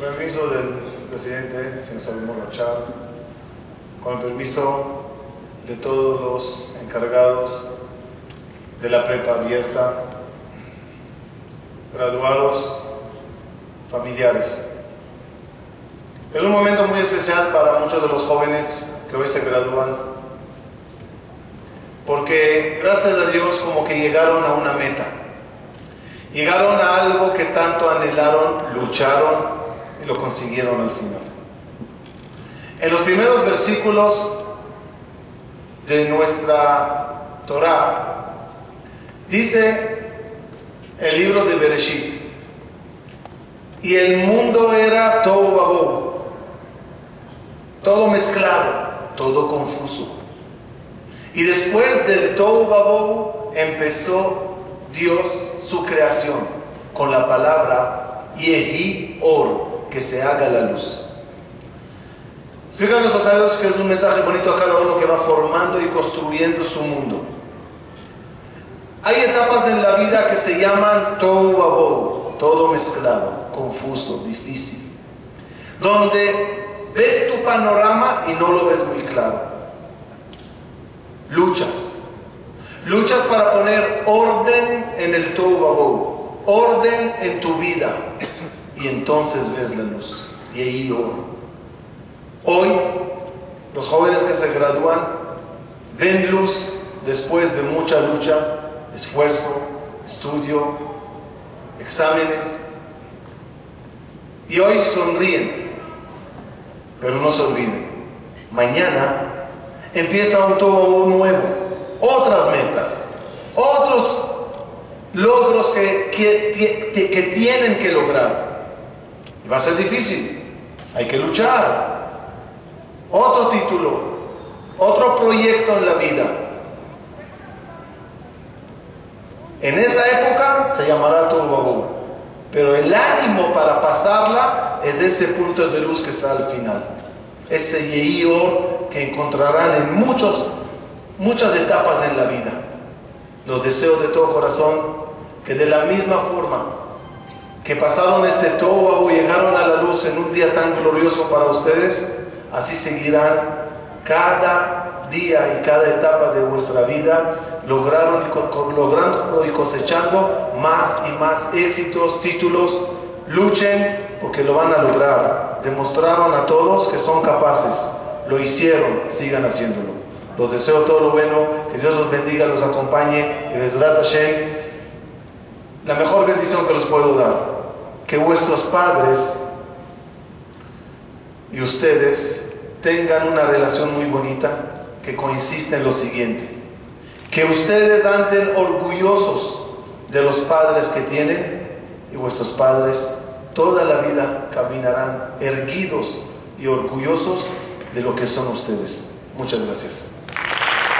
presidente, señor Salomón Rochar, con el permiso de todos los encargados de la prepa abierta, graduados, familiares. Es un momento muy especial para muchos de los jóvenes que hoy se gradúan, porque gracias a Dios como que llegaron a una meta, llegaron a algo que tanto anhelaron, lucharon y lo consiguieron al final. En los primeros versículos de nuestra Torah dice el libro de Bereshit, y el mundo era todo todo mezclado, todo confuso. Y después del todo empezó Dios su creación con la palabra Yehi Or, que se haga la luz. Explican los sabios que es un mensaje bonito a cada uno que va formando y construyendo su mundo. Hay etapas en la vida que se llaman todo todo mezclado, confuso, difícil, donde ves tu panorama y no lo ves muy claro. Luchas, luchas para poner orden en el todo orden en tu vida, y entonces ves la luz. Y ahí oro. Hoy, los jóvenes que se gradúan ven luz después de mucha lucha, esfuerzo, estudio, exámenes. Y hoy sonríen, pero no se olviden. Mañana empieza un todo nuevo, otras metas, otros logros que, que, que tienen que lograr. Va a ser difícil. Hay que luchar. Otro título, otro proyecto en la vida. En esa época se llamará Turbabu. Pero el ánimo para pasarla es ese punto de luz que está al final. Ese Yehior que encontrarán en muchos, muchas etapas en la vida. Los deseos de todo corazón que de la misma forma que pasaron este todo y llegaron a la luz en un día tan glorioso para ustedes, así seguirán cada día y cada etapa de vuestra vida, lograron, logrando y cosechando más y más éxitos, títulos. Luchen porque lo van a lograr. Demostraron a todos que son capaces. Lo hicieron, sigan haciéndolo. Los deseo todo lo bueno, que Dios los bendiga, los acompañe y les Hashem la mejor bendición que los puedo dar, que vuestros padres y ustedes tengan una relación muy bonita que consiste en lo siguiente, que ustedes anden orgullosos de los padres que tienen y vuestros padres toda la vida caminarán erguidos y orgullosos de lo que son ustedes. Muchas gracias.